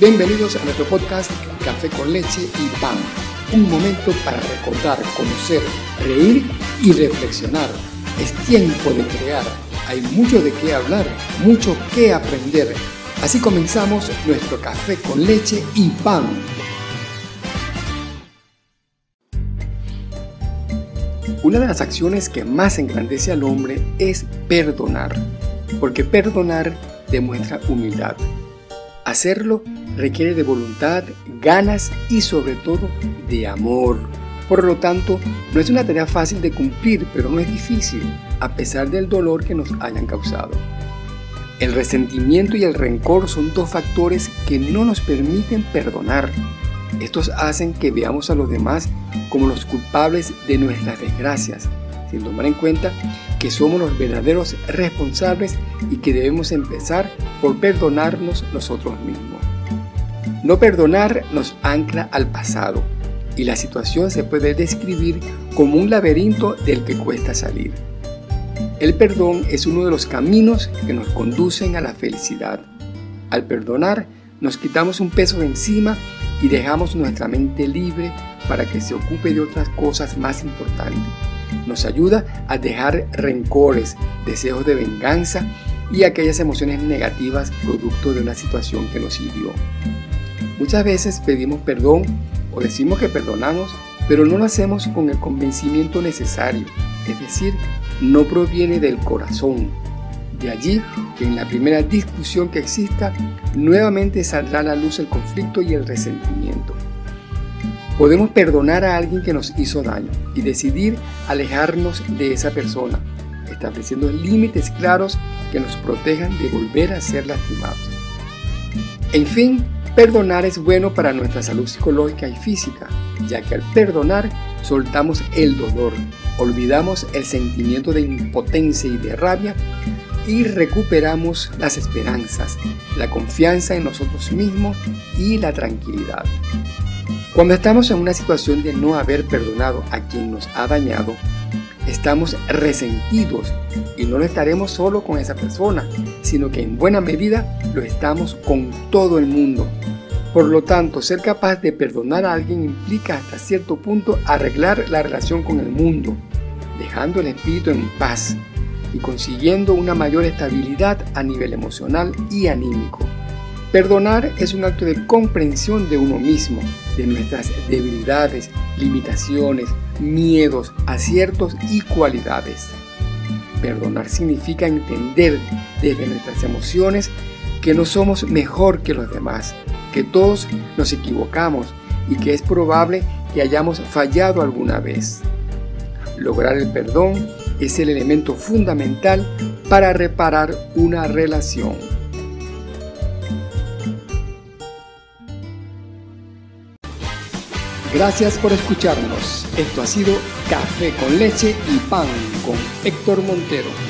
Bienvenidos a nuestro podcast Café con leche y pan. Un momento para recordar, conocer, reír y reflexionar. Es tiempo de crear. Hay mucho de qué hablar, mucho que aprender. Así comenzamos nuestro café con leche y pan. Una de las acciones que más engrandece al hombre es perdonar, porque perdonar demuestra humildad. Hacerlo requiere de voluntad, ganas y sobre todo de amor. Por lo tanto, no es una tarea fácil de cumplir, pero no es difícil, a pesar del dolor que nos hayan causado. El resentimiento y el rencor son dos factores que no nos permiten perdonar. Estos hacen que veamos a los demás como los culpables de nuestras desgracias, sin tomar en cuenta que somos los verdaderos responsables y que debemos empezar por perdonarnos nosotros mismos. No perdonar nos ancla al pasado y la situación se puede describir como un laberinto del que cuesta salir. El perdón es uno de los caminos que nos conducen a la felicidad. Al perdonar, nos quitamos un peso de encima y dejamos nuestra mente libre para que se ocupe de otras cosas más importantes. Nos ayuda a dejar rencores, deseos de venganza y aquellas emociones negativas producto de una situación que nos hirió. Muchas veces pedimos perdón o decimos que perdonamos, pero no lo hacemos con el convencimiento necesario, es decir, no proviene del corazón. De allí que en la primera discusión que exista, nuevamente saldrá a la luz el conflicto y el resentimiento. Podemos perdonar a alguien que nos hizo daño y decidir alejarnos de esa persona, estableciendo límites claros que nos protejan de volver a ser lastimados. En fin, Perdonar es bueno para nuestra salud psicológica y física, ya que al perdonar soltamos el dolor, olvidamos el sentimiento de impotencia y de rabia y recuperamos las esperanzas, la confianza en nosotros mismos y la tranquilidad. Cuando estamos en una situación de no haber perdonado a quien nos ha dañado, estamos resentidos y no lo estaremos solo con esa persona, sino que en buena medida lo estamos con todo el mundo. Por lo tanto, ser capaz de perdonar a alguien implica hasta cierto punto arreglar la relación con el mundo, dejando el espíritu en paz y consiguiendo una mayor estabilidad a nivel emocional y anímico. Perdonar es un acto de comprensión de uno mismo, de nuestras debilidades, limitaciones, miedos, aciertos y cualidades. Perdonar significa entender desde nuestras emociones que no somos mejor que los demás, que todos nos equivocamos y que es probable que hayamos fallado alguna vez. Lograr el perdón es el elemento fundamental para reparar una relación. Gracias por escucharnos. Esto ha sido Café con leche y pan con Héctor Montero.